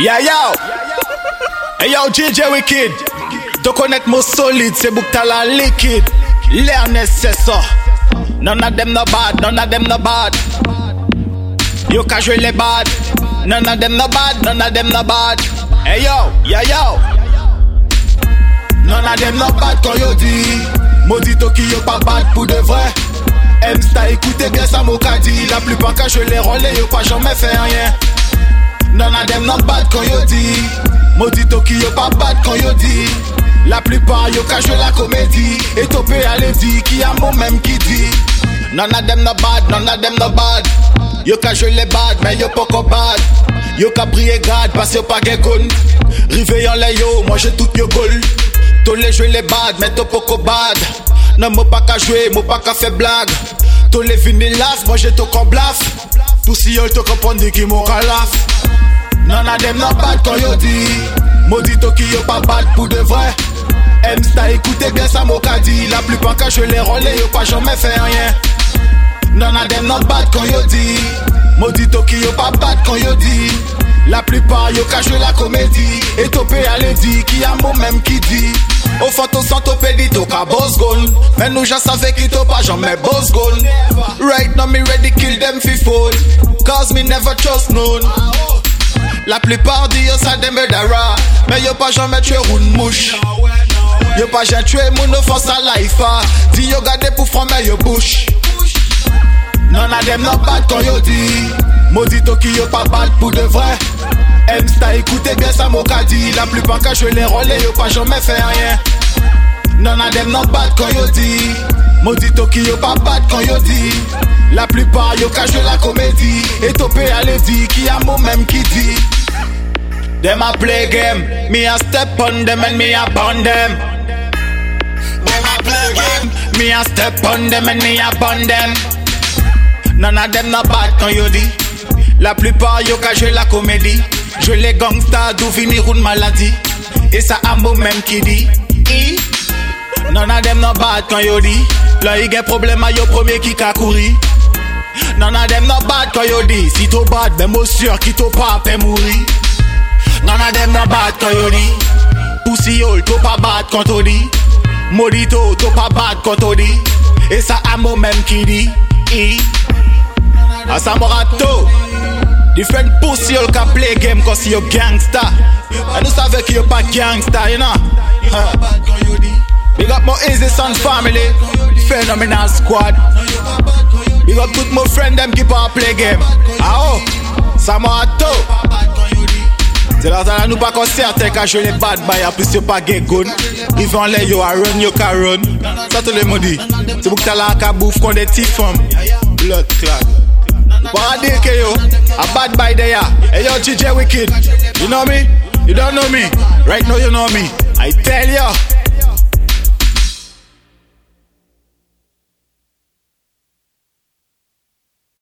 Yeah, yo! Hey, yo, JJ Wicked! Do konet mou solid, se bouk talan likid. Lerne se so. None of them no bad, none of them no bad. Yo ka jwe le bad. None of them no bad, none of them no bad. Hey, yo! Yeah, yo! None of them no bad kon yo di. Modito ki yo pa bad pou de vre. Msta ekoute gen sa mou ka di. La plupan ka jwe le role, yo pa jome fe anyen. None of them not bad quand yo dit Maudito qui yo pas bad quand yo dit La plupart yo joué la comédie. Et topé à dit qui a mot même qui dit. None of them not bad, none of them not bad. Yo joué les bad, mais yo pas bad. Yo ka briller garde parce yo pas Rive en les yo, moi j'ai tout yo goal. Tous les jouer les bad, mais to poco bad. Non mo pas qu'à jouer, mo pas qu'à faire blague. Tous les vinilas, moi j'ai tout qu'on blaf. Tous si yo te comprendre qui mon calaf None of them not bad dit Maudito qui yo pas bad pour de vrai. M-Sta écoutez bien ça mon dit La plupart quand je les relais yo pas jamais fait rien. None of them not bad dit Maudito qui yo pas bad dit La plupart yo cache la comédie. Et topé à l'édit qui a mot même qui dit. Au fond ton sang topé dit to ka boss gun Mais nous j'en savais qui to pas jamais boss gun Right now me ready kill them fi fall Cause me never trust none la plupart disent ça des murderer Mais yo pas jamais tué une mouche. Yo pas jamais tué mon offense à life Dis yo gardé pour former yo bouche. None of them not bad quand yo dit Maudito qui yo pas bad pour de vrai. M-Sta écoutez bien ça mon dit. La plupart quand je les relais yo pas jamais fait rien. None of them not bad quand yo dit Maudito qui yo pas bad quand yo dit La plupart yo cache la comédie. Et topé à l'édit qui a mot même qui dit Them a play game. Me a step on them and me a bond them. Them a play game. Me a step on them and me a bond them. None of them not bad quand yo dit La plupart yo cache la comédie. Je les gangsta d'où finir une maladie. Et ça a mot même qui dit None of them not bad quand yo dit Là y a problème à yo premier qui ka couri None of them not bad quand yo dit Si to bad ben moi sûr qui to pas peut mourir None of them not bad quand yo dit Pussy to pas bad quand on dit Maudito to pas bad quand on dit Et ça a mot même qui dit I. A ça morato Different pussy yo ka play game cause yo gangsta. Et nous savons que yo pas gangsta you know? Big up my easy son family. Phenomenal squad. Big up tout mon friend them qui pas play game. Ah oh Ça m'a tout C'est là ça nous pas qu'on certain qu'à jouer les bad boy à plus yo pas get gun Ils vont les yo à run yo ka run. Ça tout le monde dit C'est pour que t'as là qu'à bouffe qu'on des petits femmes Blood clot. Pas dire que yo. A bad boy there Hey yo TJ Wicked. You know me? You don't know me? Right now you know me. I tell you